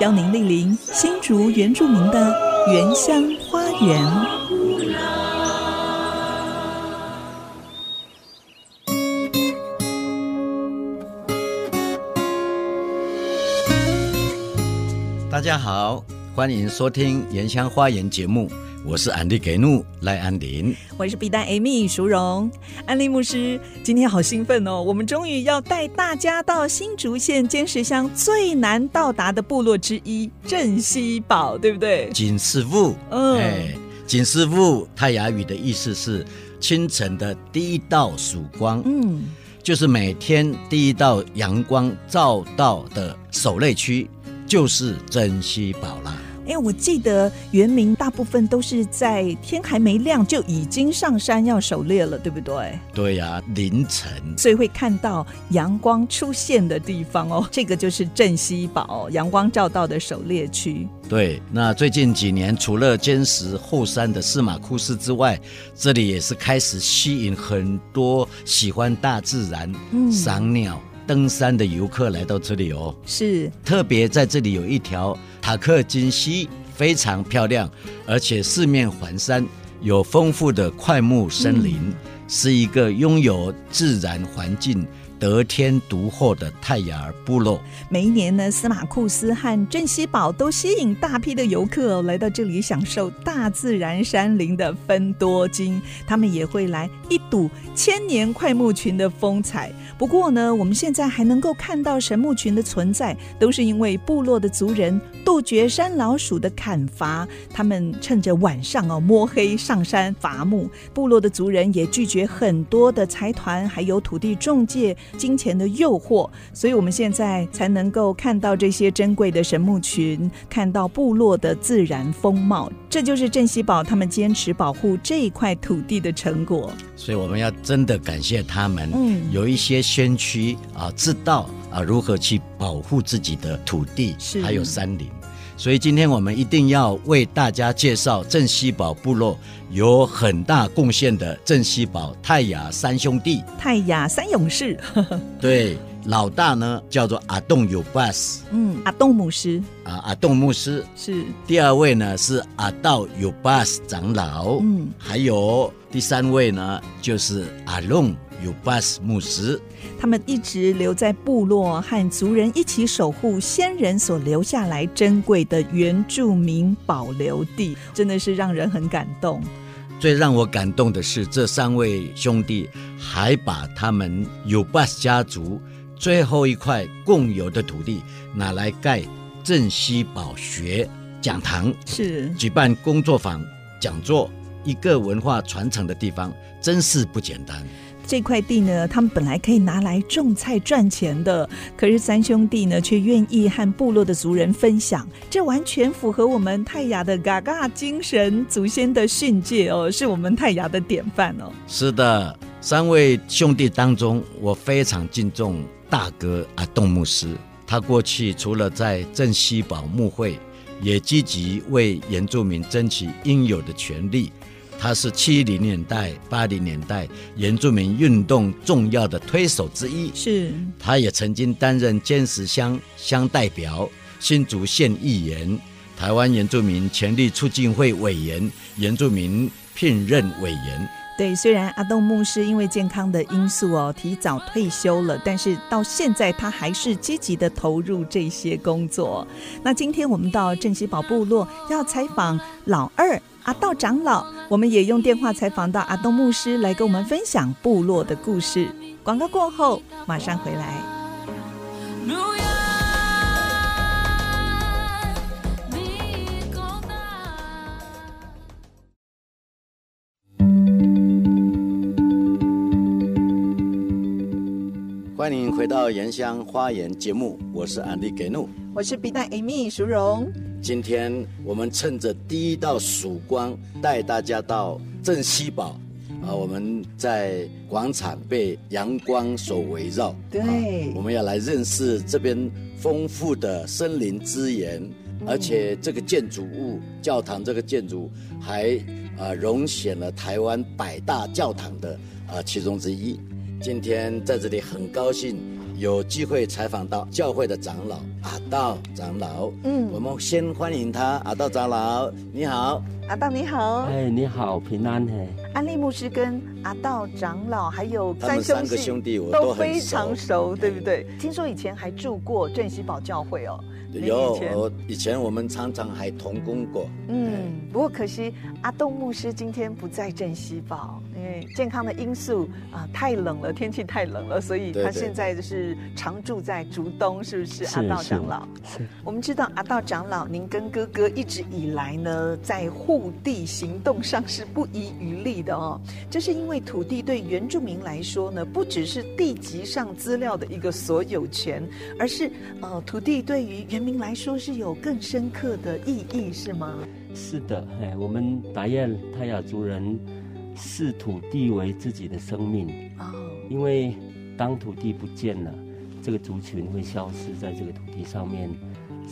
邀您莅临新竹原住民的原乡花园。大家好，欢迎收听《原乡花园》节目，我是安迪给怒赖安林，我是 B 丹 Amy 淑荣，安利牧师，今天好兴奋哦！我们终于要带大家到新竹县尖石乡最难到达的部落之一镇西堡，对不对？锦师傅，嗯，哎，井师傅泰雅语的意思是清晨的第一道曙光，嗯，就是每天第一道阳光照到的守擂区。就是镇西堡啦。哎，我记得原民大部分都是在天还没亮就已经上山要狩猎了，对不对？对呀、啊，凌晨，所以会看到阳光出现的地方哦。这个就是镇西堡，阳光照到的狩猎区。对，那最近几年，除了坚实后山的司马库斯之外，这里也是开始吸引很多喜欢大自然、嗯、赏鸟。登山的游客来到这里哦，是特别在这里有一条塔克金溪，非常漂亮，而且四面环山，有丰富的快木森林，嗯、是一个拥有自然环境。得天独厚的泰雅儿部落，每一年呢，司马库斯和镇西堡都吸引大批的游客来到这里，享受大自然山林的芬多精。他们也会来一睹千年快木群的风采。不过呢，我们现在还能够看到神木群的存在，都是因为部落的族人杜绝山老鼠的砍伐。他们趁着晚上哦摸黑上山伐木。部落的族人也拒绝很多的财团还有土地中介。金钱的诱惑，所以我们现在才能够看到这些珍贵的神木群，看到部落的自然风貌。这就是镇西堡他们坚持保护这一块土地的成果。所以我们要真的感谢他们，嗯，有一些先驱啊，知道啊如何去保护自己的土地，是还有山林。所以今天我们一定要为大家介绍镇西堡部落有很大贡献的镇西堡泰雅三兄弟，泰雅三勇士。对，老大呢叫做阿栋尤巴斯，嗯，阿栋牧师。啊，阿栋牧师。是。第二位呢是阿道尤巴斯长老，嗯，还有第三位呢就是阿龙。有巴斯牧师，他们一直留在部落，和族人一起守护先人所留下来珍贵的原住民保留地，真的是让人很感动。最让我感动的是，这三位兄弟还把他们有巴斯家族最后一块共有的土地拿来盖镇西堡学讲堂，是举办工作坊、讲座，一个文化传承的地方，真是不简单。这块地呢，他们本来可以拿来种菜赚钱的，可是三兄弟呢，却愿意和部落的族人分享，这完全符合我们泰雅的嘎嘎精神，祖先的训诫哦，是我们泰雅的典范哦。是的，三位兄弟当中，我非常敬重大哥阿栋牧师，他过去除了在镇西堡牧会，也积极为原住民争取应有的权利。他是七零年代、八零年代原住民运动重要的推手之一。是，他也曾经担任尖石乡乡代表、新竹县议员、台湾原住民权利促进会委员、原住民聘任委员。对，虽然阿栋牧师因为健康的因素哦提早退休了，但是到现在他还是积极的投入这些工作。那今天我们到镇西堡部落要采访老二。阿道长老，我们也用电话采访到阿东牧师，来跟我们分享部落的故事。广告过后，马上回来。欢迎回到《原乡花园》节目，我是安迪给怒，我是比大 Amy 淑荣。今天我们趁着第一道曙光，带大家到镇西堡。啊，我们在广场被阳光所围绕。对，啊，我们要来认识这边丰富的森林资源，嗯，而且这个建筑物，教堂这个建筑还啊荣显了台湾百大教堂的啊其中之一。今天在这里很高兴有机会采访到教会的长老阿道长老。嗯，我们先欢迎他，阿道长老，你好。阿道你好，哎，你好，平安嘿。安利牧师跟阿道长老还有三兄弟，兄弟我都，都非常熟，对不对？听说以前还住过镇西堡教会哦。有，以前我们常常还同工过。嗯，不过可惜阿道牧师今天不在镇西堡，因为健康的因素啊、呃，太冷了，天气太冷了，所以他现在就是常住在竹东，是不是？阿道长老。我们知道阿道长老，您跟哥哥一直以来呢，在护地行动上是不遗余力的哦。这是因为土地对原住民来说呢，不只是地籍上资料的一个所有权，而是呃，土地对于原民来说是有更深刻的意义，是吗？是的，哎，我们达彦泰雅族人视土地为自己的生命哦，因为当土地不见了，这个族群会消失在这个土地上面，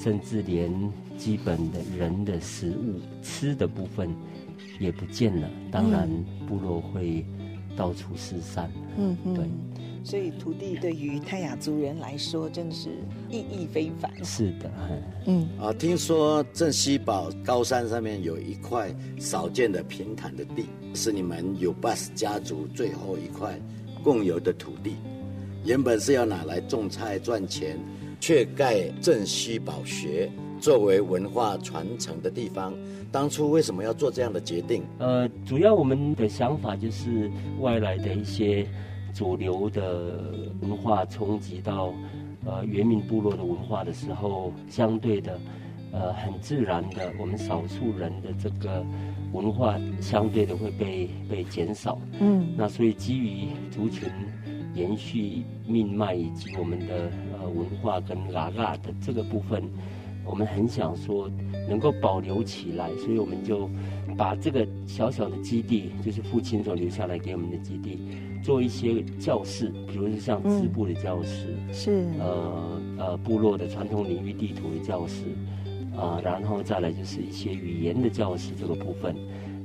甚至连基本的人的食物吃的部分也不见了，当然部落会到处失散。嗯，对。所以土地对于泰雅族人来说，真的是意义非凡。是的，嗯啊，听说镇西堡高山上面有一块少见的平坦的地，是你们尤巴斯家族最后一块共有的土地，原本是要拿来种菜赚钱，却盖镇西堡学作为文化传承的地方。当初为什么要做这样的决定？呃，主要我们的想法就是外来的一些。主流的文化冲击到呃原民部落的文化的时候，相对的呃很自然的，我们少数人的这个文化相对的会被被减少。嗯，那所以基于族群延续命脉以及我们的呃文化跟拉拉的这个部分，我们很想说能够保留起来，所以我们就把这个小小的基地，就是父亲所留下来给我们的基地。做一些教室，比如说像织布的教室，嗯、是呃呃部落的传统领域地图的教室，啊、呃，然后再来就是一些语言的教室这个部分。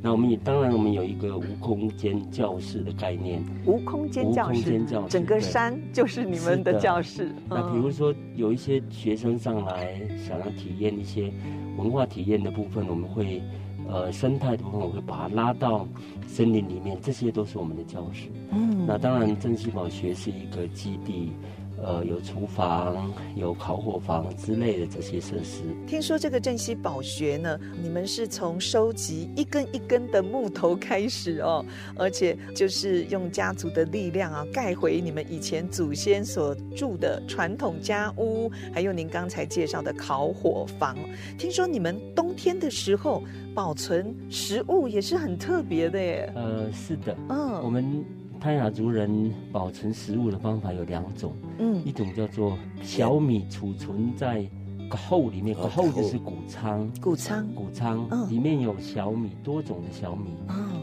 那我们也当然我们有一个无空间教室的概念，无空间教室，整个山就是你们的教室。嗯、那比如说有一些学生上来想要体验一些文化体验的部分，我们会。呃，生态的部分我会把它拉到森林里面，这些都是我们的教室。嗯，那当然，珍惜宝学是一个基地。呃，有厨房、有烤火房之类的这些设施。听说这个镇西宝学呢，你们是从收集一根一根的木头开始哦，而且就是用家族的力量啊，盖回你们以前祖先所住的传统家屋，还有您刚才介绍的烤火房。听说你们冬天的时候保存食物也是很特别的耶。呃，是的，嗯，我们。泰雅族人保存食物的方法有两种，嗯，一种叫做小米储存在后里面，后就是谷仓，谷仓，谷仓，里面有小米，多种的小米，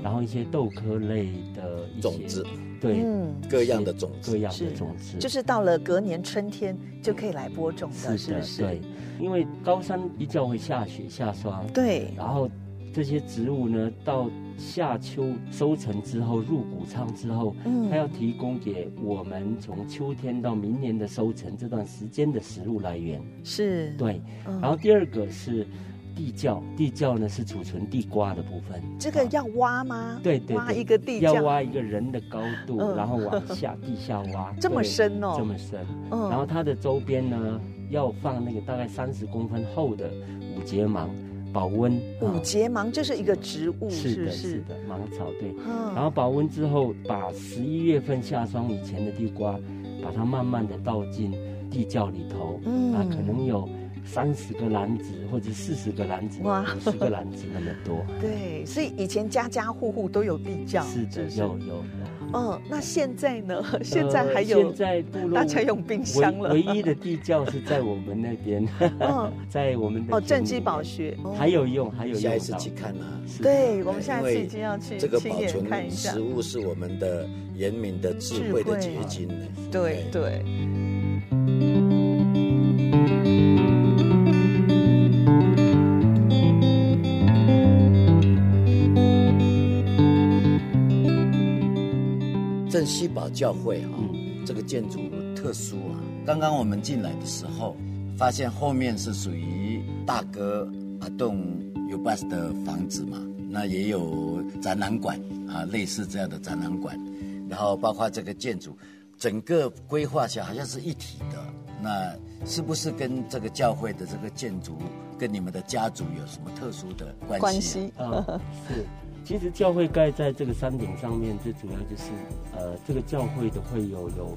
然后一些豆科类的种子，对，各样的种子，各样的种子，就是到了隔年春天就可以来播种的，是是，对，因为高山一叫会下雪下霜，对，然后这些植物呢到。夏秋收成之后，入谷仓之后，嗯，它要提供给我们从秋天到明年的收成这段时间的食物来源。是，对。然后第二个是地窖，地窖呢是储存地瓜的部分。这个要挖吗？对对，挖一个地窖，要挖一个人的高度，然后往下地下挖。这么深哦？这么深。嗯。然后它的周边呢，要放那个大概三十公分厚的五节芒。保温五节芒，这是一个植物，是的，是的，芒草对。然后保温之后，把十一月份下霜以前的地瓜，把它慢慢的倒进地窖里头。嗯，啊，可能有三十个篮子或者四十个篮子，哇，五十个篮子那么多。对，所以以前家家户户都有地窖。是的，有有有。嗯，那现在呢？现在还有？现在部落大家用冰箱了。唯一的地窖是在我们那边，在我们的哦正基宝学还有用，还有用。下一次去看啊。对，我们下一次已经要去这个保存食物是我们的人民的智慧的结晶。对对。镇西堡教会哈，这个建筑特殊啊。刚刚我们进来的时候，发现后面是属于大哥阿栋尤巴斯的房子嘛，那也有展览馆啊，类似这样的展览馆。然后包括这个建筑，整个规划下好像是一体的。那是不是跟这个教会的这个建筑，跟你们的家族有什么特殊的关系？关系啊，是。其实教会盖在这个山顶上面，最主要就是，呃，这个教会的会有有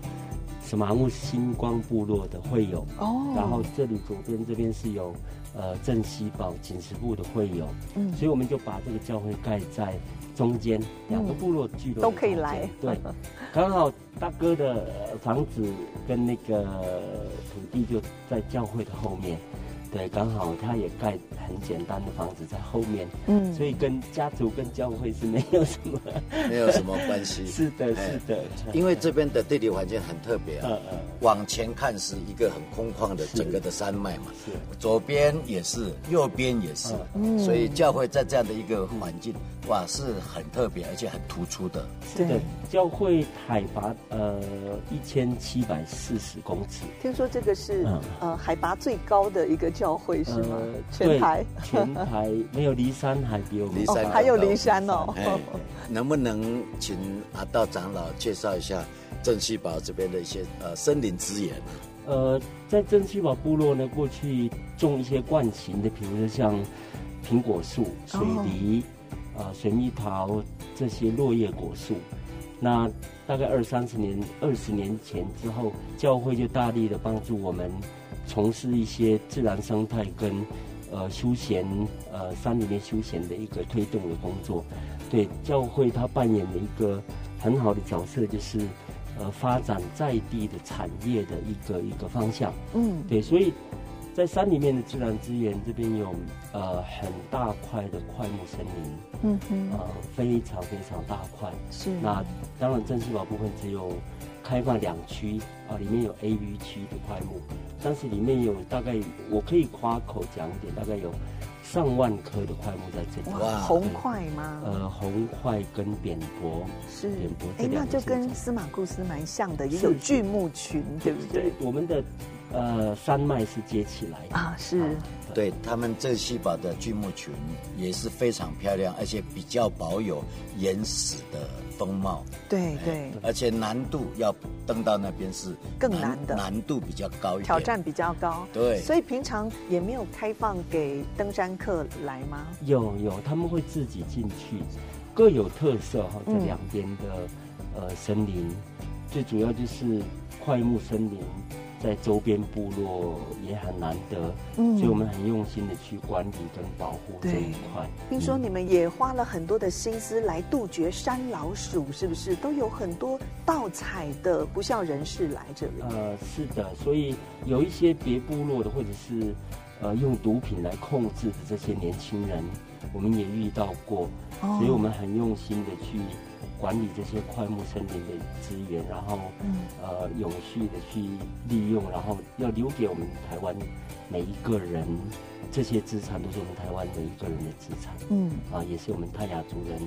什么？木星光部落的会友哦，然后这里左边这边是有呃镇西堡锦石部的会友，嗯，所以我们就把这个教会盖在中间，两个部落聚落都可以来，对，刚好大哥的房子跟那个土地就在教会的后面。对，刚好他也盖很简单的房子在后面，嗯，所以跟家族跟教会是没有什么，没有什么关系。是的，是的，因为这边的地理环境很特别啊，往前看是一个很空旷的整个的山脉嘛，是，左边也是，右边也是，嗯，所以教会在这样的一个环境，哇，是很特别而且很突出的。是的，教会海拔呃一千七百四十公尺，听说这个是呃海拔最高的一个。教会是吗？全台全台 没有离山还比我们离山还有离山哦。能不能请阿道长老介绍一下镇西堡这边的一些呃森林资源？呃，在镇西堡部落呢，过去种一些惯行的，比如说像苹果树、水梨、水蜜桃这些落叶果树。那大概二三十年、二十年前之后，教会就大力的帮助我们。从事一些自然生态跟呃休闲呃山里面休闲的一个推动的工作，对教会它扮演了一个很好的角色，就是呃发展在地的产业的一个一个方向。嗯，对，所以在山里面的自然资源这边有呃很大块的块木森林，嗯哼，呃非常非常大块。是，那当然镇西堡部分只有。开放两区啊，里面有 A、B 区的块木，但是里面有大概我可以夸口讲一点，大概有上万颗的块木在这里。哇，红块吗？呃，红块跟扁柏是扁柏，哎，那就跟司马库斯蛮像的，也有巨木群，对不对？我们的呃山脉是接起来的啊，是。对他们镇西堡的巨木群也是非常漂亮，而且比较保有原始的风貌。对对，而且难度要登到那边是更难的，难度比较高一点，挑战比较高。对，所以平常也没有开放给登山客来吗？有有，他们会自己进去，各有特色哈。这两边的、嗯、呃森林，最主要就是快木森林。在周边部落也很难得，嗯，所以我们很用心的去管理跟保护这一块。听说你们也花了很多的心思来杜绝山老鼠，是不是？都有很多盗采的不孝人士来这里。呃，是的，所以有一些别部落的，或者是呃用毒品来控制的这些年轻人，我们也遇到过，哦，所以我们很用心的去。管理这些桧木森林的资源，然后，嗯、呃，永续的去利用，然后要留给我们台湾每一个人，这些资产都是我们台湾每一个人的资产，嗯，啊，也是我们泰雅族人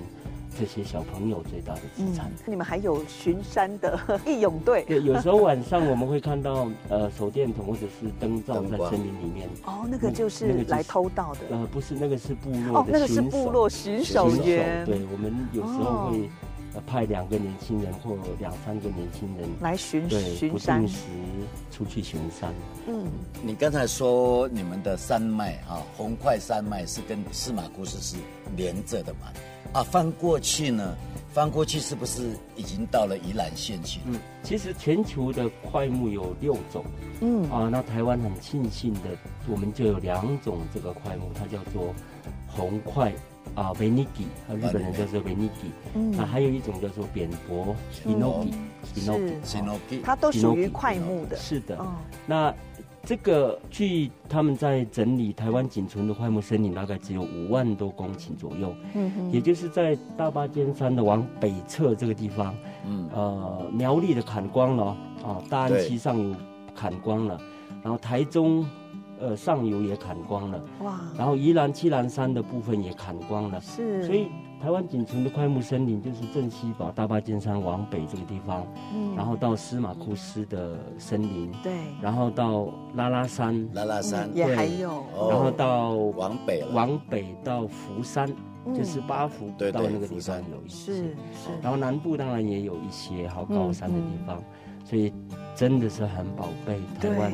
这些小朋友最大的资产。嗯、你们还有巡山的 义勇队？对，有时候晚上我们会看到呃手电筒或者是灯罩在森林里面。哦，那个就是来偷盗的。呃，不是，那个是部落的哦，那个是部落巡守员。对，我们有时候会。派两个年轻人或两三个年轻人来巡对巡山，不定时出去巡山。嗯，你刚才说你们的山脉啊，红块山脉是跟司马库斯是连着的嘛？啊，翻过去呢，翻过去是不是已经到了宜兰县去？嗯，其实全球的块木有六种。嗯啊，那台湾很庆幸的，我们就有两种这个块木，它叫做红桧啊维尼基，日本人叫做维尼基。嗯，那还有一种叫做扁柏，Hinoki，Hinoki，它都属于块木的。是的。那这个据他们在整理台湾仅存的块木森林，大概只有五万多公顷左右。嗯哼，也就是在大霸尖山的往北侧这个地方，嗯，呃，苗栗的砍光了，啊，大安溪上有砍光了，然后台中。呃，上游也砍光了，哇！然后宜兰七兰山的部分也砍光了，是。所以台湾仅存的快木森林就是镇西堡大霸尖山往北这个地方，嗯，然后到司马库斯的森林，对，然后到拉拉山，拉拉山。也还有，然后到往北，往北到福山，就是八福到那个地方有一些，是是。然后南部当然也有一些好高山的地方，所以真的是很宝贝台湾。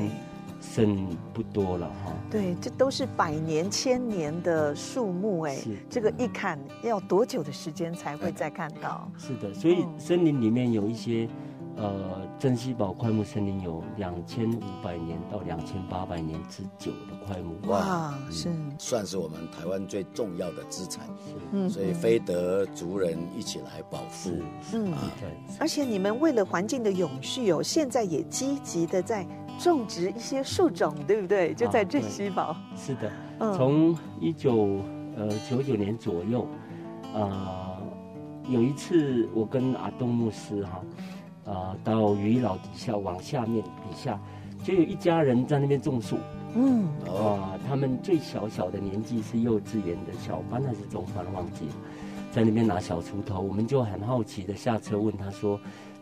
剩不多了哈，对，这都是百年、千年的树木哎，是。这个一砍要多久的时间才会再看到？是的，所以森林里面有一些。呃，珍稀宝块木森林有两千五百年到两千八百年之久的块木，哇，是。算是我们台湾最重要的资产，嗯，所以非得族人一起来保护，嗯，对。而且你们为了环境的永续哦，现在也积极的在种植一些树种，对不对？就在镇西堡。是的，从一九呃九九年左右，呃，有一次我跟阿东牧师哈。啊、呃，到鱼老底下往下面底下，就有一家人在那边种树。嗯，啊、呃，他们最小小的年纪是幼稚园的小班还是中班忘记了，在那边拿小锄头，我们就很好奇的下车问他说：“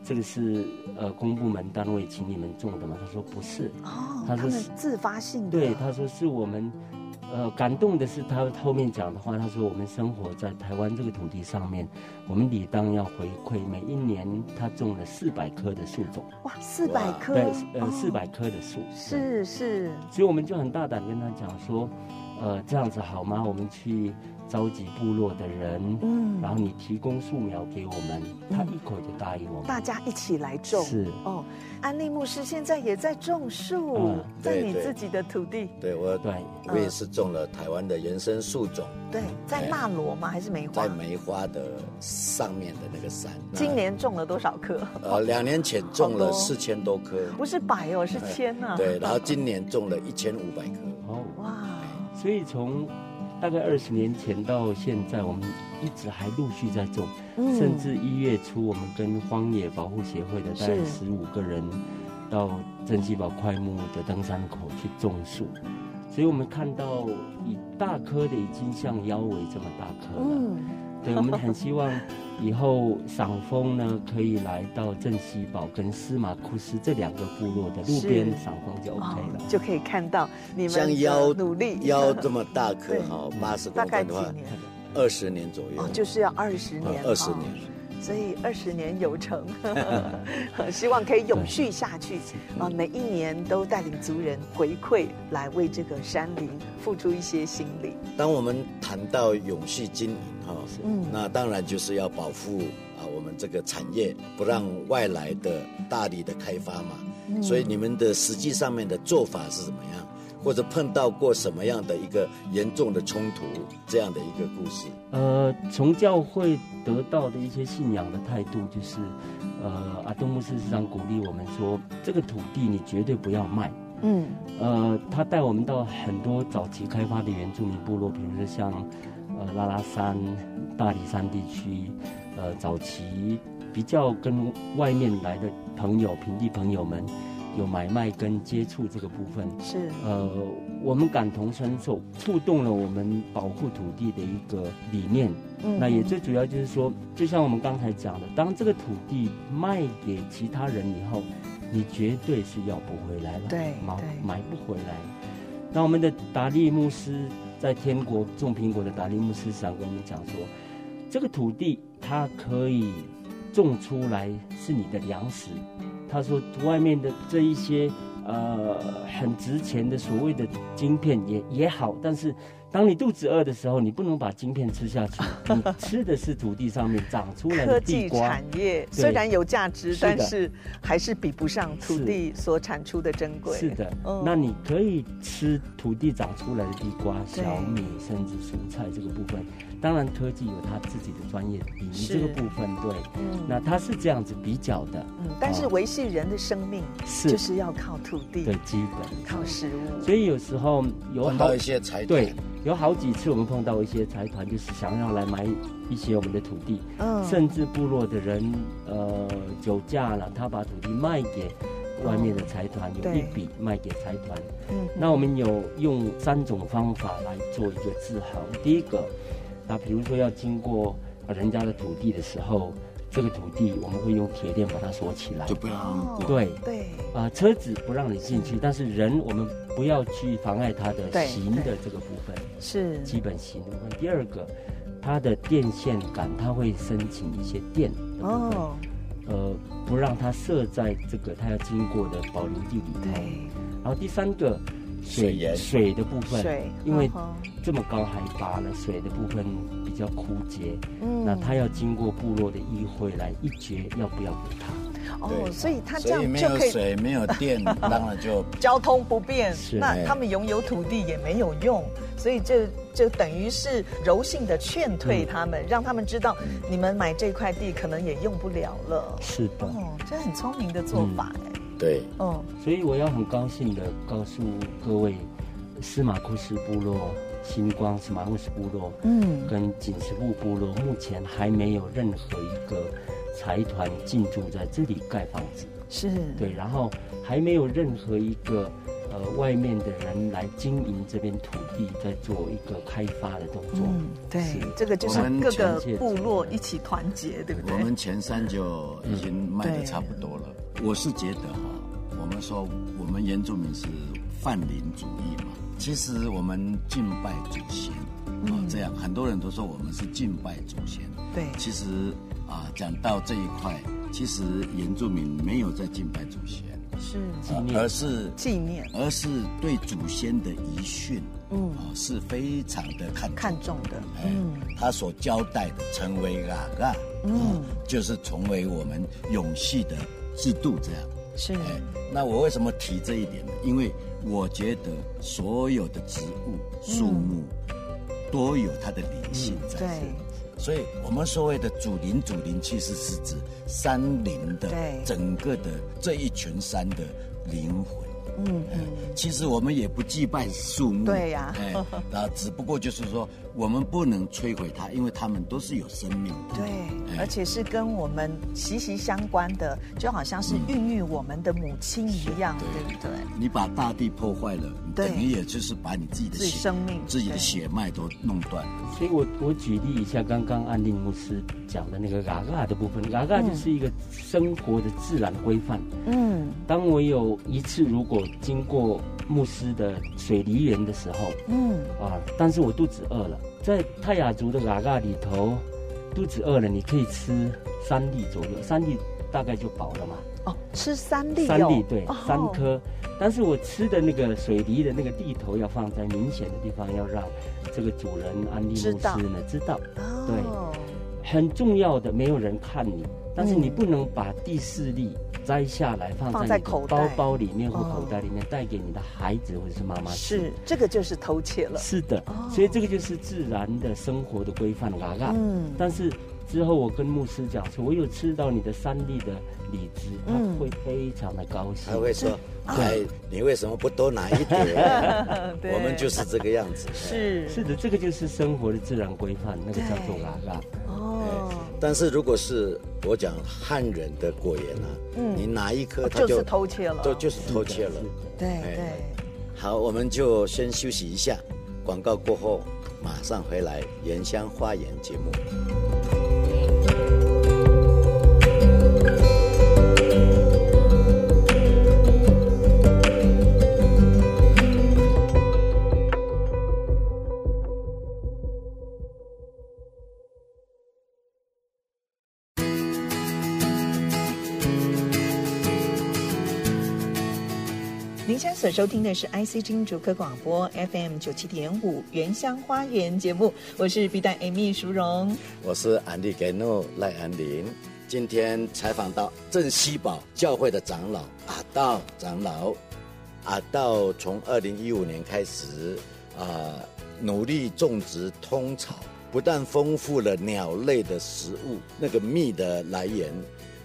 这个是呃公部门单位请你们种的吗？”他说：“不是。”哦，他说是自发性的。对，他说是我们。呃，感动的是他后面讲的话，他说我们生活在台湾这个土地上面，我们理当要回馈。每一年他种了四百棵的树种，哇，四百棵，对，呃，四百棵的树，是是。所以我们就很大胆跟他讲说，呃，这样子好吗？我们去。召集部落的人，嗯，然后你提供树苗给我们，他一口就答应我们，大家一起来种。是哦，安利牧师现在也在种树，在你自己的土地。对，我对，我也是种了台湾的原生树种。对，在纳罗吗？还是梅花？在梅花的上面的那个山。今年种了多少棵？呃，两年前种了四千多棵，不是百哦，是千啊。对，然后今年种了一千五百棵。哦，哇，所以从。大概二十年前到现在，我们一直还陆续在种，嗯、甚至一月初，我们跟荒野保护协会的大概十五个人，到珍稀堡快木的登山口去种树，所以我们看到以大棵的已经像腰围这么大棵了。嗯对，我们很希望以后赏枫呢，可以来到镇西堡跟司马库斯这两个部落的路边赏枫就 OK 了，就可以看到你们腰努力。腰腰这么大棵哈，八十公分的话，二十年左右，就是要二十年，二十年。所以二十年有成，希望可以永续下去啊！每一年都带领族人回馈，来为这个山林付出一些心力。当我们谈到永续经营哈，嗯，那当然就是要保护啊我们这个产业，不让外来的大力的开发嘛。嗯，所以你们的实际上面的做法是怎么样？或者碰到过什么样的一个严重的冲突，这样的一个故事？呃，从教会得到的一些信仰的态度，就是，呃，阿东牧师时常鼓励我们说，这个土地你绝对不要卖。嗯。呃，他带我们到很多早期开发的原住民部落，比如说像，呃，拉拉山、大理山地区，呃，早期比较跟外面来的朋友、平地朋友们。有买卖跟接触这个部分是呃，我们感同身受，触动了我们保护土地的一个理念。嗯，那也最主要就是说，就像我们刚才讲的，当这个土地卖给其他人以后，你绝对是要不回来了，对，买买不回来。那我们的达利牧师在天国种苹果的达利牧师想跟我们讲说，这个土地它可以种出来是你的粮食。他说：“外面的这一些呃很值钱的所谓的晶片也也好，但是当你肚子饿的时候，你不能把晶片吃下去，你吃的是土地上面长出来的地瓜。科技产业虽然有价值，但是还是比不上土地所产出的珍贵。是的，嗯、那你可以吃土地长出来的地瓜、小米，甚至蔬菜这个部分。当然，科技有它自己的专业领域，这个部分对，嗯，那它是这样子比较的，嗯，但是维系人的生命是。就是要靠土地，的，基本。靠食物。所以有时候有碰到一些财团，对，有好几次我们碰到一些财团，就是想要来买一些我们的土地，嗯，甚至部落的人呃酒驾了，他把土地卖给外面的财团，有一笔卖给财团，嗯，那我们有用三种方法来做一个自衡，第一个。那比如说要经过人家的土地的时候，这个土地我们会用铁链把它锁起来，就不让过。对对，啊、呃，车子不让你进去，但是人我们不要去妨碍他的行的这个部分，是基本行的部分。第二个，它的电线杆它会申请一些电的部分，呃，不让它设在这个它要经过的保留地里头。然后第三个。水水，水的部分，水因为这么高海拔了，水的部分比较枯竭。嗯，那他要经过部落的议会来一决要不要给他。哦，所以他这样就可以没有水没有电，当然就交通不便。是，那他们拥有土地也没有用，所以这就等于是柔性的劝退他们，嗯、让他们知道你们买这块地可能也用不了了。是的，哦，这很聪明的做法哎。嗯对，嗯，所以我要很高兴的告诉各位，司马库斯部落、新光是马库斯部落，嗯，跟锦石部部落目前还没有任何一个财团进驻在这里盖房子，是。对，然后还没有任何一个呃外面的人来经营这边土地，在做一个开发的动作。嗯，对，这个就是各个部落一起团结，对不对？我们前三就已经卖的差不多了。我是觉得哈，我们说我们原住民是泛林主义嘛，其实我们敬拜祖先啊，这样很多人都说我们是敬拜祖先。对，其实啊，讲到这一块，其实原住民没有在敬拜祖先，是。纪念，而是纪念，而是对祖先的遗训，嗯。啊，是非常的看看重的。嗯，他所交代的，成为嘎嘎，嗯，就是成为我们永续的。制度这样。是，哎，那我为什么提这一点呢？因为我觉得所有的植物、树木都有它的灵性在，对，所以我们所谓的主灵，主灵其实是指山林的整个的这一群山的灵魂。嗯嗯，其实我们也不祭拜树木，对呀，哎，啊，只不过就是说，我们不能摧毁它，因为它们都是有生命的，对，而且是跟我们息息相关的，就好像是孕育我们的母亲一样，对不对？你把大地破坏了，等于也就是把你自己的生命、自己的血脉都弄断。所以我我举例一下，刚刚安定牧师讲的那个嘎嘎的部分，嘎嘎就是一个生活的自然规范。嗯，当我有一次如果经过牧师的水梨园的时候，嗯啊，但是我肚子饿了，在泰雅族的嘎嘎里头，肚子饿了，你可以吃三粒左右，三粒大概就饱了嘛。哦，吃三粒，三粒对，哦、三颗。但是我吃的那个水梨的那个地头要放在明显的地方，要让这个主人安利牧师呢知道，知道哦、对，很重要的，没有人看你，但是你不能把第四粒。摘下来放在口包包里面或口袋里面，带给你的孩子或者是妈妈吃。是，这个就是偷窃了。是的，所以这个就是自然的生活的规范，嘎嘎。嗯。但是之后我跟牧师讲说，我有吃到你的三粒的李子，他会非常的高兴。他会说：“哎，你为什么不多拿一点？” 我们就是这个样子。是是的，这个就是生活的自然规范，那个叫做拉拉。哦。但是如果是我讲汉人的果园啊，嗯，你拿一颗，它就是偷切了，都就是偷切了。对对。好，我们就先休息一下，广告过后马上回来《原乡花园》节目。您现在所收听的是 IC 金主科广播 FM 九七点五原乡花园节目，我是 B 站 Amy 淑荣，我是安利 Geno 赖安林。今天采访到镇西堡教会的长老阿道长老，阿道从二零一五年开始啊，努力种植通草，不但丰富了鸟类的食物，那个蜜的来源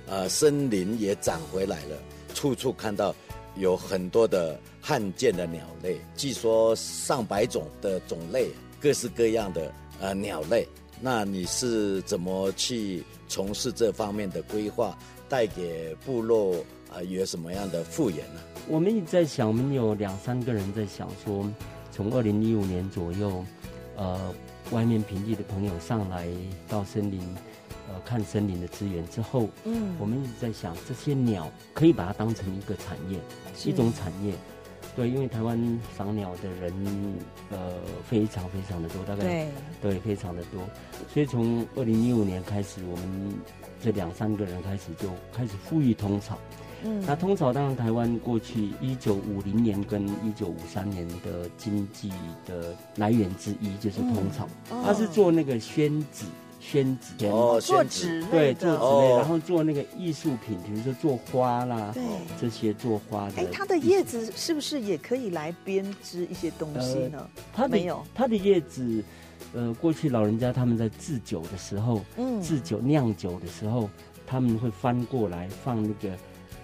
啊，森林也长回来了，处处看到。有很多的罕见的鸟类，据说上百种的种类，各式各样的呃鸟类。那你是怎么去从事这方面的规划，带给部落啊、有什么样的复原呢？我们一直在想，我们有两三个人在想说，从二零一五年左右，呃，外面平地的朋友上来到森林，呃，看森林的资源之后，嗯，我们一直在想，这些鸟可以把它当成一个产业，一种产业。对，因为台湾赏鸟的人，呃，非常非常的多，大概对，对非常的多，所以从二零一五年开始，我们这两三个人开始就开始富裕通草。嗯，那通草当然台湾过去一九五零年跟一九五三年的经济的来源之一就是通草，嗯哦、它是做那个宣纸。宣纸哦，做纸对，做纸类，然后做那个艺术品，比如说做花啦，对，这些做花的。哎，它的叶子是不是也可以来编织一些东西呢？它没有，它的叶子，呃，过去老人家他们在制酒的时候，嗯，制酒酿酒的时候，他们会翻过来放那个。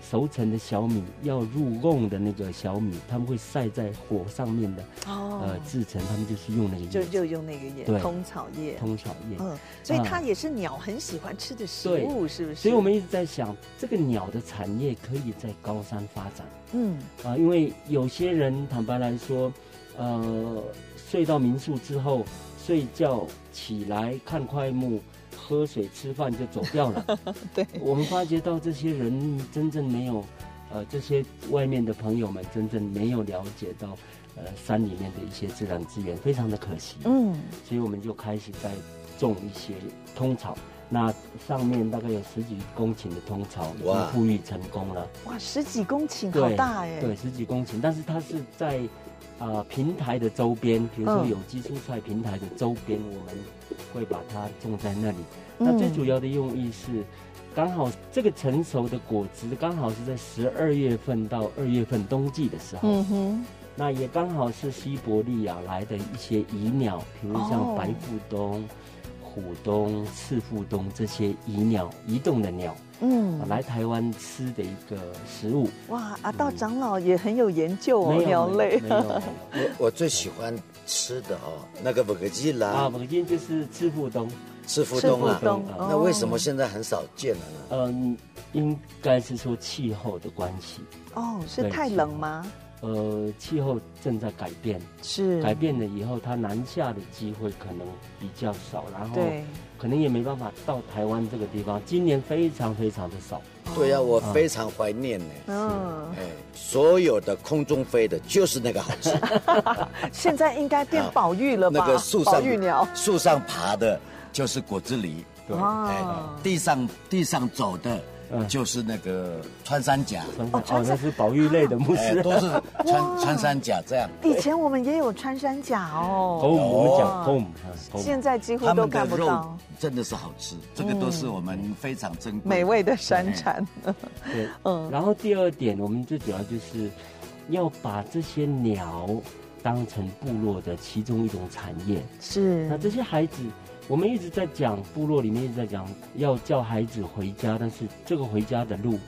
熟成的小米要入瓮的那个小米，他们会晒在火上面的，哦，呃，制成他们就是用那个叶，就就用那个叶，对，通草叶，通草叶，嗯，所以它也是鸟很喜欢吃的食物，是不是？所以我们一直在想，这个鸟的产业可以在高山发展，嗯，啊，因为有些人坦白来说，呃，睡到民宿之后，睡觉起来看快木。喝水吃饭就走掉了。对，我们发觉到这些人真正没有，呃，这些外面的朋友们真正没有了解到，呃，山里面的一些自然资源，非常的可惜。嗯，所以我们就开始在种一些通草。那上面大概有十几公顷的通草已经复育成功了。哇，十几公顷，好大哎！对，十几公顷，但是它是在啊、呃、平台的周边，比如说有机蔬菜平台的周边，嗯、我们会把它种在那里。那最主要的用意是，刚好这个成熟的果子刚好是在十二月份到二月份冬季的时候，嗯哼，那也刚好是西伯利亚来的一些移鸟，比如像白腹鶇、虎东、赤腹东这些移鸟移动的鸟，嗯，来台湾吃的一个食物。哇，阿道长老也很有研究哦，鸟类。我 我最喜欢吃的哦，那个木吉拉啊，木吉就是赤腹东。赤腹东啊，那为什么现在很少见了呢？嗯，应该是说气候的关系。哦，是太冷吗？呃，气候正在改变，是改变了以后，它南下的机会可能比较少，然后可能也没办法到台湾这个地方。今年非常非常的少。对呀，我非常怀念呢。嗯，哎，所有的空中飞的，就是那个好吃。现在应该变宝玉了吧？那个树上树上爬的。就是果子狸，对，哎，地上地上走的，就是那个穿山甲，哦，那是保育类的牧师，都是穿穿山甲这样。以前我们也有穿山甲哦，我们讲，现在几乎都看不到。真的是好吃，这个都是我们非常珍贵美味的山产。对，嗯。然后第二点，我们最主要就是要把这些鸟当成部落的其中一种产业。是，那这些孩子。我们一直在讲部落里面一直在讲要叫孩子回家，但是这个回家的路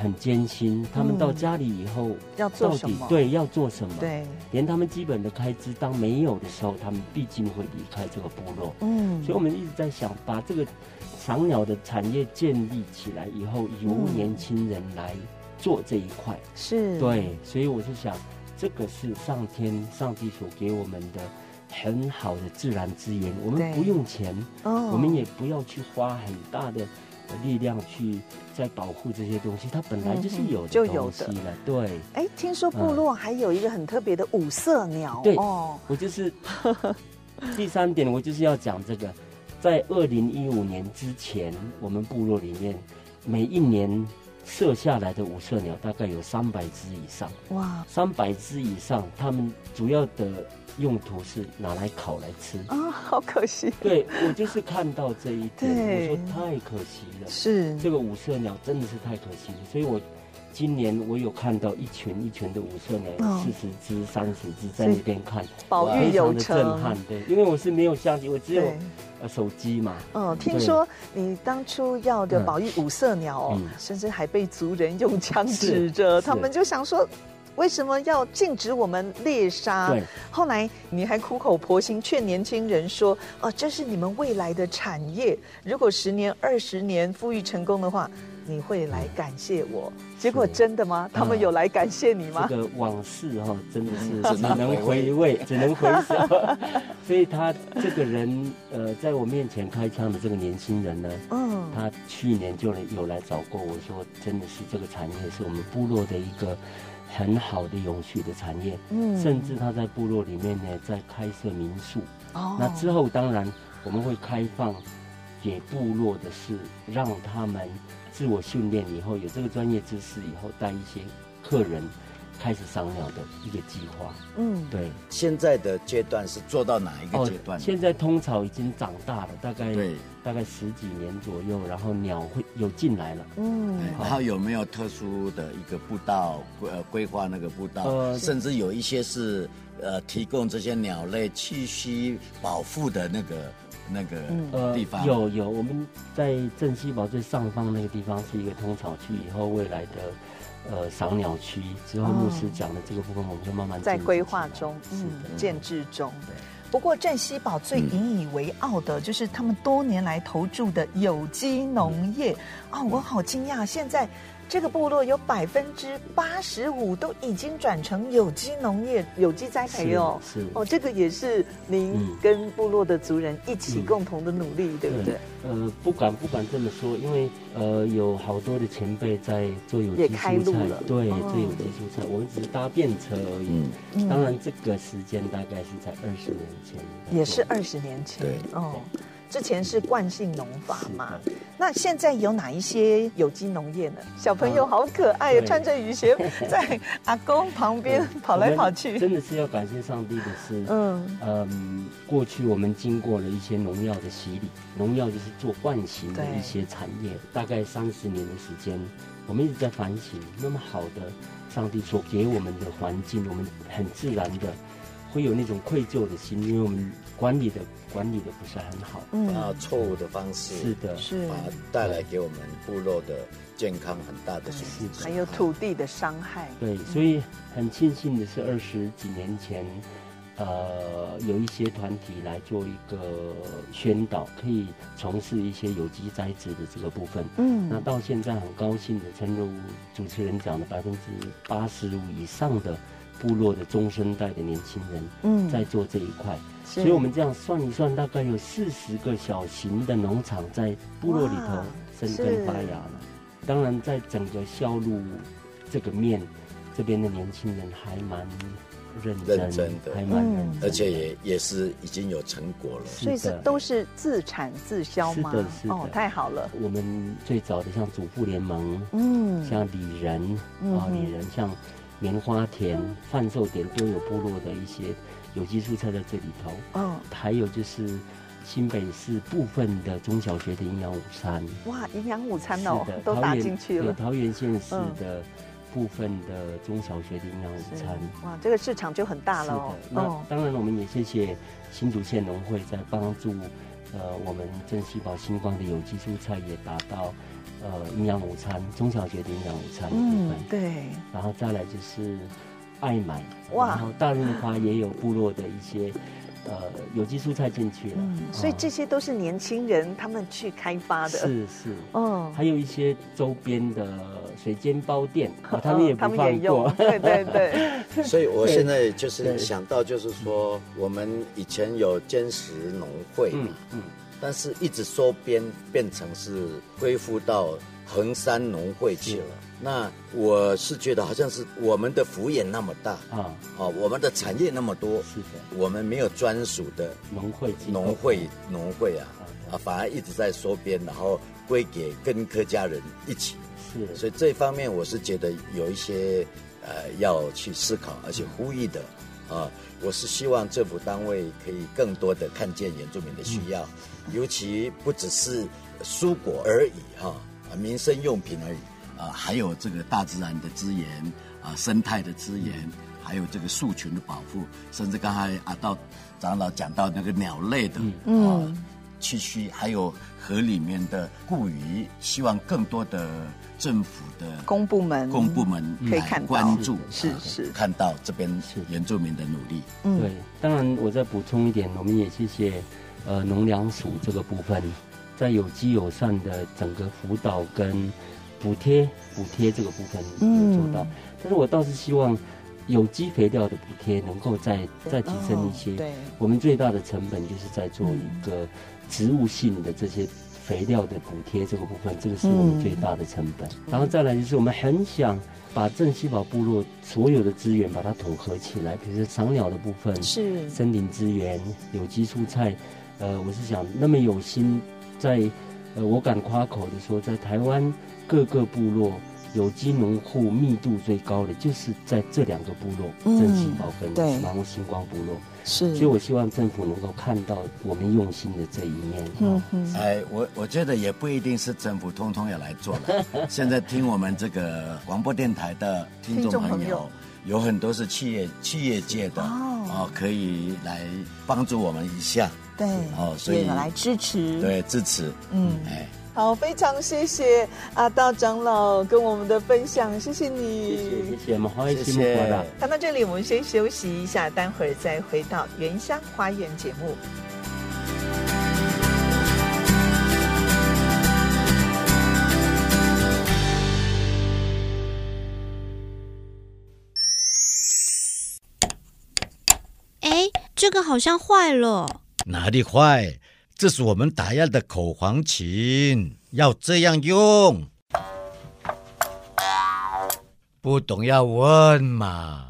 很艰辛。他们到家里以后，要做什么？对，要做什么？对，连他们基本的开支当没有的时候，他们毕竟会离开这个部落。嗯，所以我们一直在想把这个赏鸟的产业建立起来以后，由年轻人来做这一块。是，对，所以我就想，这个是上天、上帝所给我们的。很好的自然资源，我们不用钱，我们也不要去花很大的力量去在保护这些东西，它本来就是有的东西了。对，哎，听说部落还有一个很特别的五色鸟。对，我就是 第三点，我就是要讲这个，在二零一五年之前，我们部落里面每一年射下来的五色鸟大概有三百只以上。哇，三百只以上，它们主要的用途是拿来烤来吃啊，好可惜。对，我就是看到这一点，我说太可惜了。是这个五色鸟真的是太可惜了，所以我。今年我有看到一群一群的五色鸟，四十只、三十只在那边看，保育有震撼。对，因为我是没有相机，我只有呃手机嘛。嗯，听说你当初要的保育五色鸟哦，嗯、甚至还被族人用枪指着，他们就想说，为什么要禁止我们猎杀？对。后来你还苦口婆心劝年轻人说，哦，这是你们未来的产业，如果十年、二十年富裕成功的话。你会来感谢我？结果真的吗？他们有来感谢你吗？这个往事哈，真的是 只能回味，只能回首。所以他这个人，呃，在我面前开枪的这个年轻人呢，嗯，他去年就有来找过我说，真的是这个产业是我们部落的一个很好的永续的产业。嗯，甚至他在部落里面呢，在开设民宿。哦，那之后当然我们会开放给部落的是让他们。自我训练以后，有这个专业知识以后，带一些客人开始赏鸟的一个计划。嗯，对。现在的阶段是做到哪一个阶段？哦，现在通草已经长大了，大概对，大概十几年左右，然后鸟会有进来了。嗯，然后有没有特殊的一个步道规呃规划那个步道？呃，甚至有一些是呃提供这些鸟类栖息保护的那个。那个地方、嗯呃、有有，我们在镇西堡最上方那个地方是一个通草区，以后未来的呃赏鸟区，之后牧师讲的这个部分，我们就慢慢在规划中，嗯，建制中。对。不过镇西堡最引以为傲的就是他们多年来投注的有机农业啊、嗯哦，我好惊讶，现在。这个部落有百分之八十五都已经转成有机农业、有机栽培哦。是，是哦，这个也是您跟部落的族人一起共同的努力，嗯、对不对？呃，不敢不敢这么说，因为呃，有好多的前辈在做有机蔬菜，对，哦、做有机蔬菜，我们只是搭便车而已。嗯，当然这个时间大概是在二十年前，也是二十年前。对，哦。之前是惯性农法嘛，那现在有哪一些有机农业呢？小朋友好可爱呀，穿着雨鞋在阿公旁边 跑来跑去。真的是要感谢上帝的是，嗯。嗯，过去我们经过了一些农药的洗礼，农药就是做惯性的一些产业，大概三十年的时间，我们一直在反省，那么好的上帝所给我们的环境，我们很自然的会有那种愧疚的心，因为我们管理的。管理的不是很好，嗯，啊，错误的方式，是的，是把带来给我们部落的健康很大的损失，还有土地的伤害。对，所以很庆幸的是，二十几年前，呃，有一些团体来做一个宣导，可以从事一些有机栽植的这个部分。嗯，那到现在很高兴的，正如主持人讲的，百分之八十五以上的部落的中生代的年轻人，嗯，在做这一块。所以我们这样算一算，大概有四十个小型的农场在部落里头生根发芽了。当然，在整个销路这个面，这边的年轻人还蛮认真，认真的，还蛮认真的，而且也也是已经有成果了。所以是都是自产自销吗？是的，是的。哦，太好了。我们最早的像祖父联盟，嗯，像李仁啊，李仁像棉花田贩售点都有部落的一些。有机蔬菜在这里头，嗯，还有就是新北市部分的中小学的营养午餐，哇，营养午餐哦，都打进去了。桃园县市的部分的中小学的营养午餐，哇，这个市场就很大了哦。那当然，我们也谢谢新竹县农会在帮助，呃，我们镇西堡新光的有机蔬菜也达到，呃，营养午餐中小学的营养午餐的部分，对，然后再来就是。爱买哇，然后大润发也有部落的一些呃有机蔬菜进去了，嗯，所以这些都是年轻人他们去开发的，是是，嗯，还有一些周边的水煎包店，他们也不放过，对对 对，所以我现在就是想到就是说，我们以前有坚实农会嘛，嗯，但是一直收编变成是恢复到横山农会去了。那我是觉得好像是我们的幅员那么大啊，哦，我们的产业那么多，是的，我们没有专属的农会农会农会啊，啊，反而一直在收编，然后归给跟客家人一起。是，所以这方面我是觉得有一些呃要去思考，而且呼吁的啊，我是希望政府单位可以更多的看见原住民的需要，嗯、尤其不只是蔬果而已哈，啊，民生用品而已啊，还有这个大自然的资源啊，生态的资源。嗯还有这个树群的保护，甚至刚才啊，到长老讲到那个鸟类的嗯啊栖息，还有河里面的固鱼，希望更多的政府的公部门公部门可以看关注，是是看到这边是原住民的努力。嗯，对，当然我再补充一点，我们也谢谢呃农粮署这个部分，在有机友善的整个辅导跟补贴补贴这个部分有做到，嗯、但是我倒是希望。有机肥料的补贴能够再再提升一些，对，我们最大的成本就是在做一个植物性的这些肥料的补贴这个部分，这个是我们最大的成本。然后再来就是我们很想把镇西堡部落所有的资源把它统合起来，比如说赏鸟的部分是。森林资源、有机蔬菜，呃，我是想那么有心在，呃，我敢夸口的说，在台湾各个部落。有机农户密度最高的就是在这两个部落，正兴宝跟然后星光部落，是，所以我希望政府能够看到我们用心的这一面。嗯嗯，哎，我我觉得也不一定是政府通通要来做了。现在听我们这个广播电台的听众朋友，有很多是企业企业界的哦，可以来帮助我们一下。对，哦，所以来支持，对，支持，嗯，哎。好，非常谢谢阿道长老跟我们的分享，谢谢你，谢谢，谢谢，我们欢迎新朋友。看到这里，我们先休息一下，待会儿再回到原乡花园节目。哎，这个好像坏了，哪里坏？这是我们打样的口簧琴，要这样用。不懂要问嘛。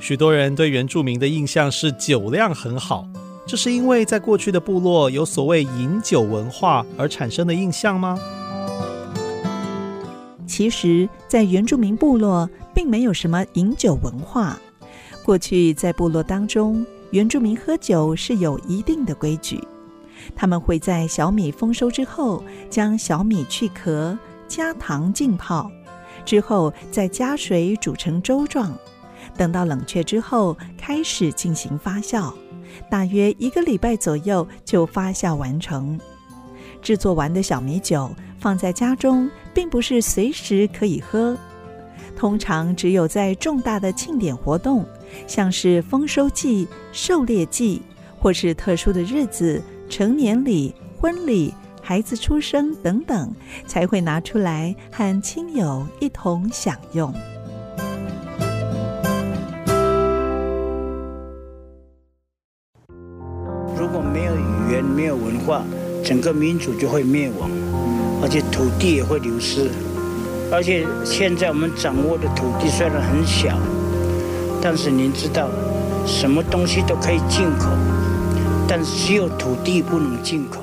许多人对原住民的印象是酒量很好，这是因为在过去的部落有所谓饮酒文化而产生的印象吗？其实，在原住民部落并没有什么饮酒文化。过去在部落当中，原住民喝酒是有一定的规矩。他们会在小米丰收之后，将小米去壳，加糖浸泡，之后再加水煮成粥状。等到冷却之后，开始进行发酵，大约一个礼拜左右就发酵完成。制作完的小米酒放在家中，并不是随时可以喝，通常只有在重大的庆典活动。像是丰收季、狩猎季，或是特殊的日子、成年礼、婚礼、孩子出生等等，才会拿出来和亲友一同享用。如果没有语言、没有文化，整个民族就会灭亡，而且土地也会流失。而且现在我们掌握的土地虽然很小。但是您知道，什么东西都可以进口，但是只有土地不能进口。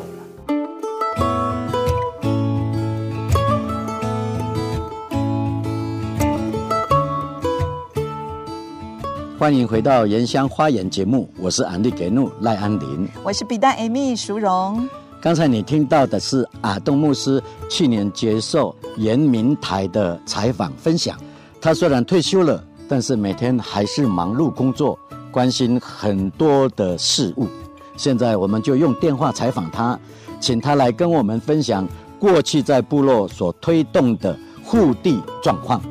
欢迎回到《原乡花园》节目，我是安利格努赖安林，我是比达艾米淑荣。刚才你听到的是阿东牧师去年接受原民台的采访分享，他虽然退休了。但是每天还是忙碌工作，关心很多的事物。现在我们就用电话采访他，请他来跟我们分享过去在部落所推动的护地状况。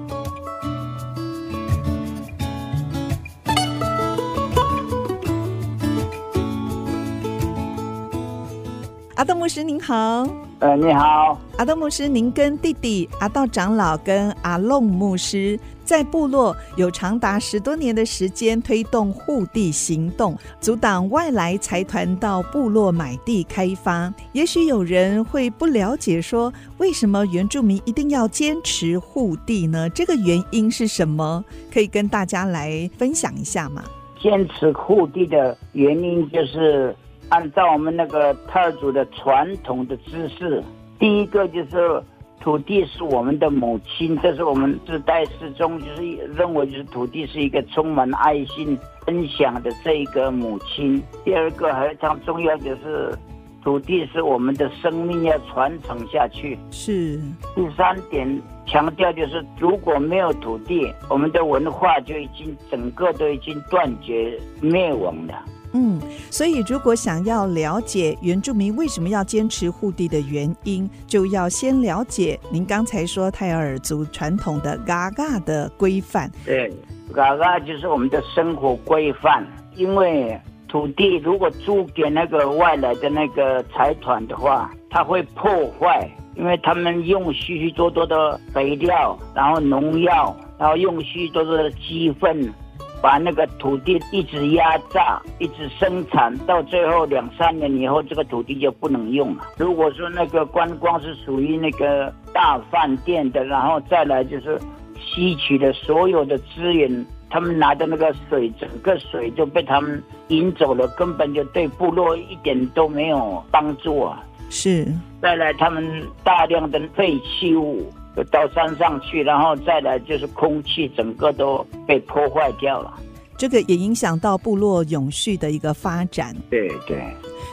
阿道牧师您好，呃，你好，阿道牧师，您跟弟弟阿道长老跟阿弄牧师。在部落有长达十多年的时间推动护地行动，阻挡外来财团到部落买地开发。也许有人会不了解，说为什么原住民一定要坚持护地呢？这个原因是什么？可以跟大家来分享一下吗？坚持护地的原因就是按照我们那个泰雅族的传统的知识，第一个就是土地是我们的母亲，这是我们自代始终就是认为就是土地是一个充满爱心、分享的这一个母亲。第二个非常重要就是。土地是我们的生命要传承下去。是。第三点强调就是，如果没有土地，我们的文化就已经整个都已经断绝灭亡了。嗯，所以如果想要了解原住民为什么要坚持护地的原因，就要先了解您刚才说泰尔族传统的嘎嘎的规范。对，嘎嘎就是我们的生活规范，因为。土地如果租给那个外来的那个财团的话，它会破坏，因为他们用许许多多的肥料，然后农药，然后用许许多多的鸡粪，把那个土地一直压榨，一直生产，到最后两三年以后，这个土地就不能用了。如果说那个观光是属于那个大饭店的，然后再来就是吸取的所有的资源。他们拿的那个水，整个水就被他们引走了，根本就对部落一点都没有帮助啊！是，再来他们大量的废弃物就到山上去，然后再来就是空气，整个都被破坏掉了。这个也影响到部落永续的一个发展。对对。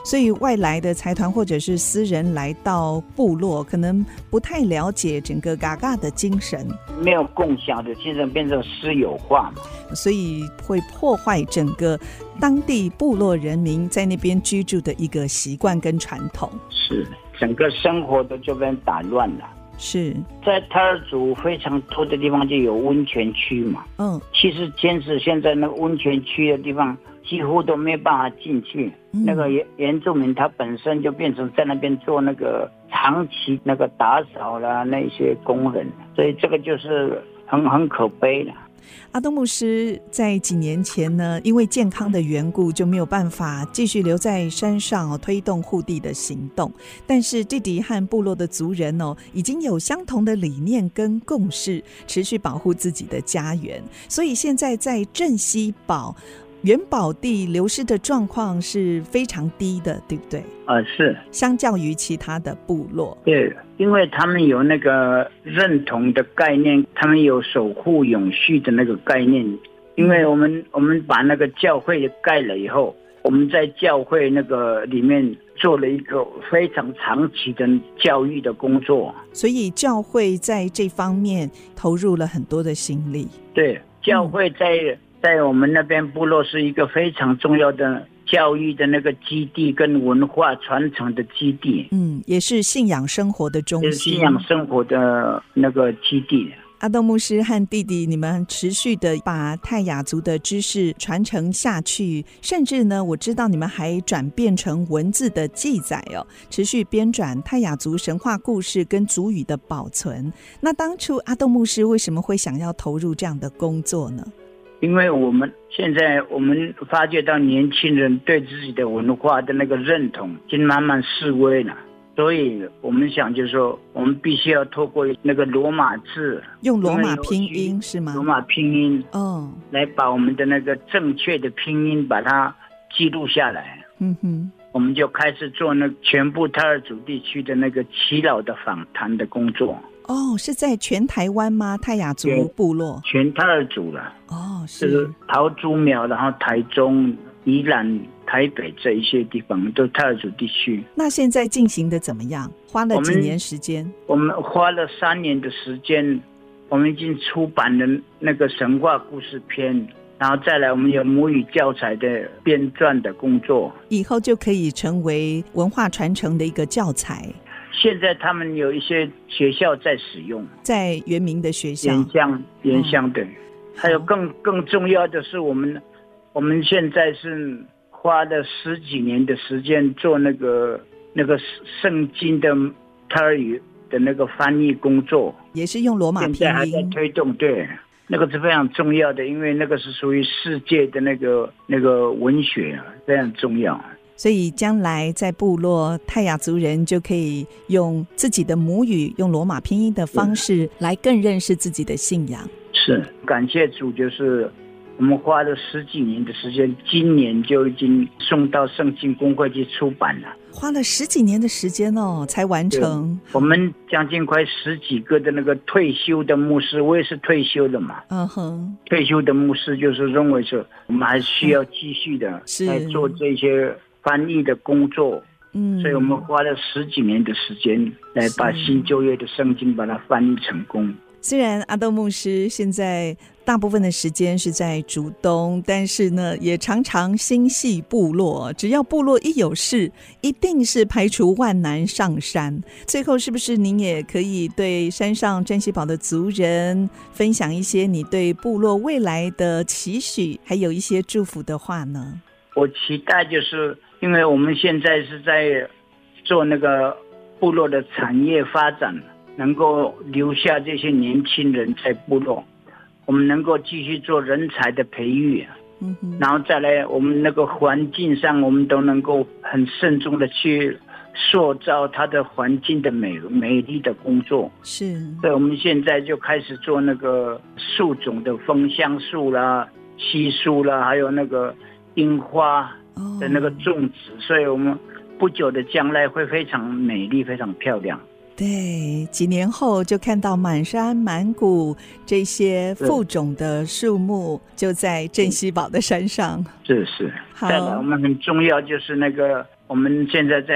所以外来的财团或者是私人来到部落，可能不太了解整个嘎嘎的精神，没有共享的精神，变成私有化嘛，所以会破坏整个当地部落人民在那边居住的一个习惯跟传统，是整个生活都就被打乱了。是在泰尔族非常多的地方就有温泉区嘛，嗯，其实坚持现在那个温泉区的地方。几乎都没办法进去。嗯、那个原原住民他本身就变成在那边做那个长期那个打扫啦，那些工人，所以这个就是很很可悲的。阿东牧师在几年前呢，因为健康的缘故，就没有办法继续留在山上推动护地的行动。但是弟弟和部落的族人哦，已经有相同的理念跟共识，持续保护自己的家园。所以现在在镇西堡。元宝地流失的状况是非常低的，对不对？呃，是。相较于其他的部落，对，因为他们有那个认同的概念，他们有守护永续的那个概念。因为我们我们把那个教会盖了以后，我们在教会那个里面做了一个非常长期的教育的工作，所以教会在这方面投入了很多的心力。对，教会在。嗯在我们那边部落是一个非常重要的教育的那个基地跟文化传承的基地，嗯，也是信仰生活的中心，是信仰生活的那个基地。阿东牧师和弟弟，你们持续的把泰雅族的知识传承下去，甚至呢，我知道你们还转变成文字的记载哦，持续编转泰雅族神话故事跟族语的保存。那当初阿东牧师为什么会想要投入这样的工作呢？因为我们现在我们发觉到年轻人对自己的文化的那个认同已经慢慢式微了，所以我们想就是说，我们必须要透过那个罗马字，用罗马拼音是吗？罗马拼音哦，来把我们的那个正确的拼音把它记录下来。嗯哼，我们就开始做那全部泰尔族地区的那个耆老的访谈的工作。哦，是在全台湾吗？泰雅族部落，全泰雅族了。哦，是，是桃竹苗，然后台中、宜兰、台北这一些地方都泰雅族地区。那现在进行的怎么样？花了几年时间？我们，我们花了三年的时间，我们已经出版了那个神话故事篇，然后再来我们有母语教材的编撰的工作，以后就可以成为文化传承的一个教材。现在他们有一些学校在使用，在原民的学校，原乡原乡的，还有更更重要的是，我们我们现在是花了十几年的时间做那个那个圣经的泰雅语的那个翻译工作，也是用罗马拼音，现在还在推动，对，那个是非常重要的，因为那个是属于世界的那个那个文学，啊非常重要。所以将来在部落泰雅族人就可以用自己的母语，用罗马拼音的方式来更认识自己的信仰。是，感谢主，就是我们花了十几年的时间，今年就已经送到圣经公会去出版了。花了十几年的时间哦，才完成。我们将近快十几个的那个退休的牧师，我也是退休的嘛。嗯哼，退休的牧师就是认为说，我们还需要继续的来做这些翻译的工作。嗯，所以我们花了十几年的时间来把新旧约的圣经把它翻译成功。虽然阿豆牧师现在大部分的时间是在竹东，但是呢，也常常心系部落。只要部落一有事，一定是排除万难上山。最后，是不是您也可以对山上镇西堡的族人分享一些你对部落未来的期许，还有一些祝福的话呢？我期待就是，因为我们现在是在做那个部落的产业发展。能够留下这些年轻人在部落，我们能够继续做人才的培育，嗯哼，然后再来我们那个环境上，我们都能够很慎重的去塑造它的环境的美美丽的工作。是，所以我们现在就开始做那个树种的枫香树啦、稀树啦，还有那个樱花的那个种植，哦，所以我们不久的将来会非常美丽、非常漂亮。对，几年后就看到满山满谷这些复种的树木，就在镇西堡的山上。是是。好，再来，我们很重要就是那个，我们现在在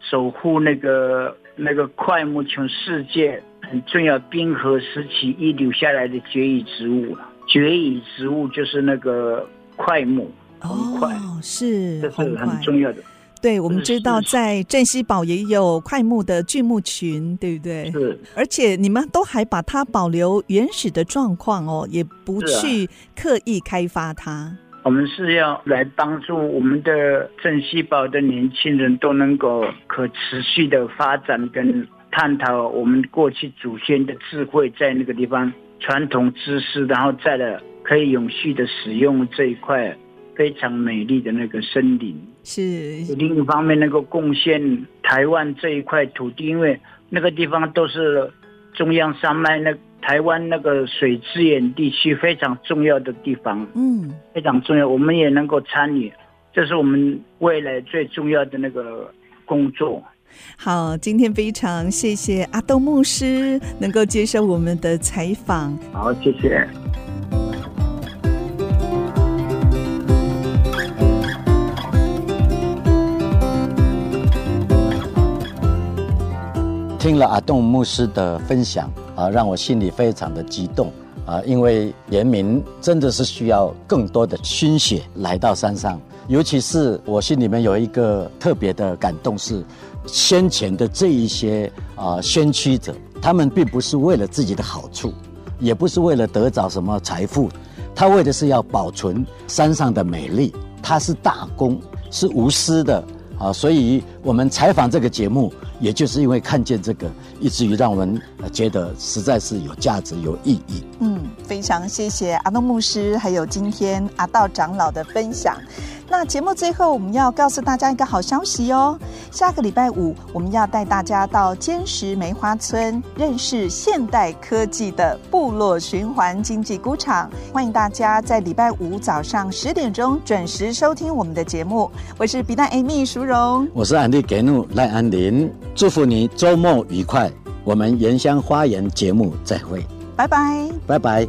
守护那个那个快木，全世界很重要，冰河时期遗留下来的绝育植物了。绝育植物就是那个快木，哦，是，这是很重要的。对，我们知道在镇西堡也有快木的巨木群，对不对？是，而且你们都还把它保留原始的状况哦，也不去刻意开发它。啊、我们是要来帮助我们的镇西堡的年轻人都能够可持续的发展，跟探讨我们过去祖先的智慧在那个地方传统知识，然后再来可以永续的使用这一块。非常美丽的那个森林，是另一方面能够贡献台湾这一块土地，因为那个地方都是中央山脉，那台湾那个水资源地区非常重要的地方，嗯，非常重要，我们也能够参与，这是我们未来最重要的那个工作。好，今天非常谢谢阿豆牧师能够接受我们的采访。好，谢谢。听了阿豆牧师的分享啊，让我心里非常的激动啊！因为人民真的是需要更多的心血来到山上，尤其是我心里面有一个特别的感动是，先前的这一些啊先驱者，他们并不是为了自己的好处，也不是为了得着什么财富，他为的是要保存山上的美丽，他是大公，是无私的啊！所以我们采访这个节目。也就是因为看见这个，以至于让我们觉得实在是有价值、有意义。嗯，非常谢谢阿诺牧师，还有今天阿道长老的分享。那节目最后，我们要告诉大家一个好消息哦。下个礼拜五，我们要带大家到坚实梅花村，认识现代科技的部落循环经济工厂。欢迎大家在礼拜五早上十点钟准时收听我们的节目。我是比丹 Amy 淑荣，我是安迪给怒赖安林，祝福你周末愉快。我们原乡花园节目再会，拜拜，拜拜。